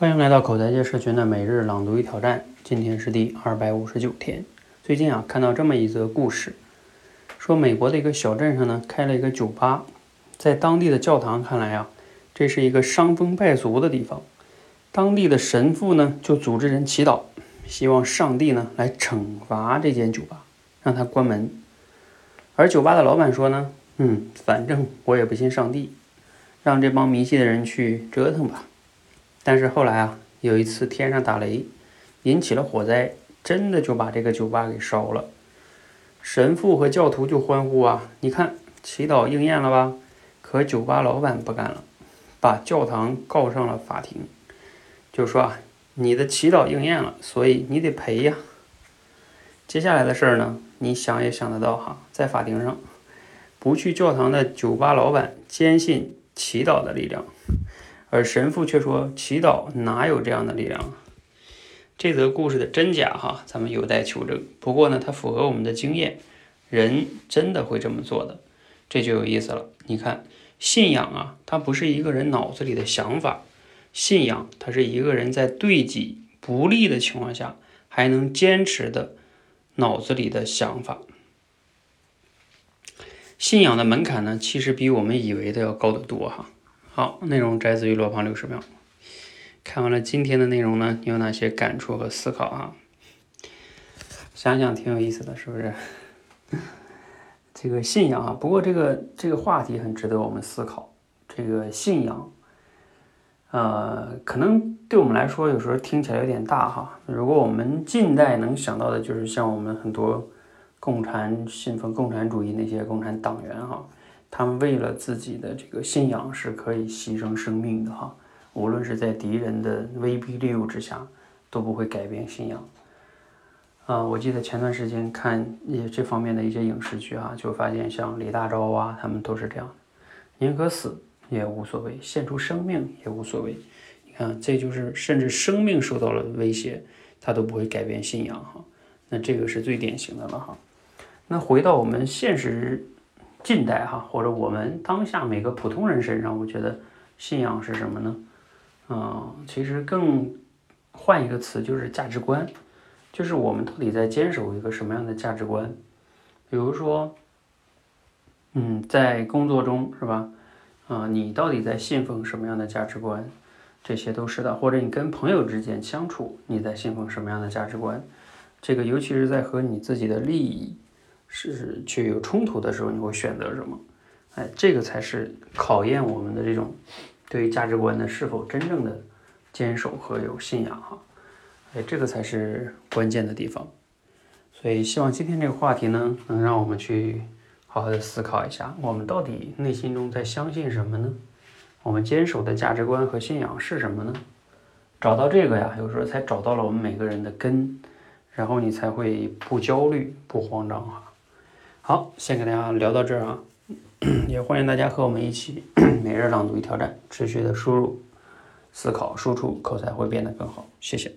欢迎来到口才界社群的每日朗读与挑战，今天是第二百五十九天。最近啊，看到这么一则故事，说美国的一个小镇上呢，开了一个酒吧，在当地的教堂看来啊，这是一个伤风败俗的地方。当地的神父呢，就组织人祈祷，希望上帝呢来惩罚这间酒吧，让他关门。而酒吧的老板说呢，嗯，反正我也不信上帝，让这帮迷信的人去折腾吧。但是后来啊，有一次天上打雷，引起了火灾，真的就把这个酒吧给烧了。神父和教徒就欢呼啊，你看祈祷应验了吧？可酒吧老板不干了，把教堂告上了法庭，就说啊，你的祈祷应验了，所以你得赔呀。接下来的事儿呢，你想也想得到哈，在法庭上，不去教堂的酒吧老板坚信祈祷的力量。而神父却说：“祈祷哪有这样的力量？”这则故事的真假，哈，咱们有待求证。不过呢，它符合我们的经验，人真的会这么做的，这就有意思了。你看，信仰啊，它不是一个人脑子里的想法，信仰它是一个人在对己不利的情况下还能坚持的脑子里的想法。信仰的门槛呢，其实比我们以为的要高得多，哈。好，内容摘自于罗胖六十秒。看完了今天的内容呢，你有哪些感触和思考啊？想想挺有意思的，是不是？这个信仰啊，不过这个这个话题很值得我们思考。这个信仰，呃，可能对我们来说有时候听起来有点大哈。如果我们近代能想到的，就是像我们很多共产信奉共产主义那些共产党员哈。他们为了自己的这个信仰是可以牺牲生命的哈，无论是在敌人的威逼利诱之下，都不会改变信仰。啊，我记得前段时间看也这方面的一些影视剧啊，就发现像李大钊啊，他们都是这样，宁可死也无所谓，献出生命也无所谓。你看，这就是甚至生命受到了威胁，他都不会改变信仰哈。那这个是最典型的了哈。那回到我们现实。近代哈，或者我们当下每个普通人身上，我觉得信仰是什么呢？嗯，其实更换一个词就是价值观，就是我们到底在坚守一个什么样的价值观？比如说，嗯，在工作中是吧？啊，你到底在信奉什么样的价值观？这些都是的。或者你跟朋友之间相处，你在信奉什么样的价值观？这个尤其是在和你自己的利益。是去有冲突的时候，你会选择什么？哎，这个才是考验我们的这种对于价值观的是否真正的坚守和有信仰哈。哎，这个才是关键的地方。所以希望今天这个话题呢，能让我们去好好的思考一下，我们到底内心中在相信什么呢？我们坚守的价值观和信仰是什么呢？找到这个呀，有时候才找到了我们每个人的根，然后你才会不焦虑、不慌张哈。好，先给大家聊到这儿啊，也欢迎大家和我们一起 每日朗读一挑战，持续的输入、思考、输出，口才会变得更好。谢谢。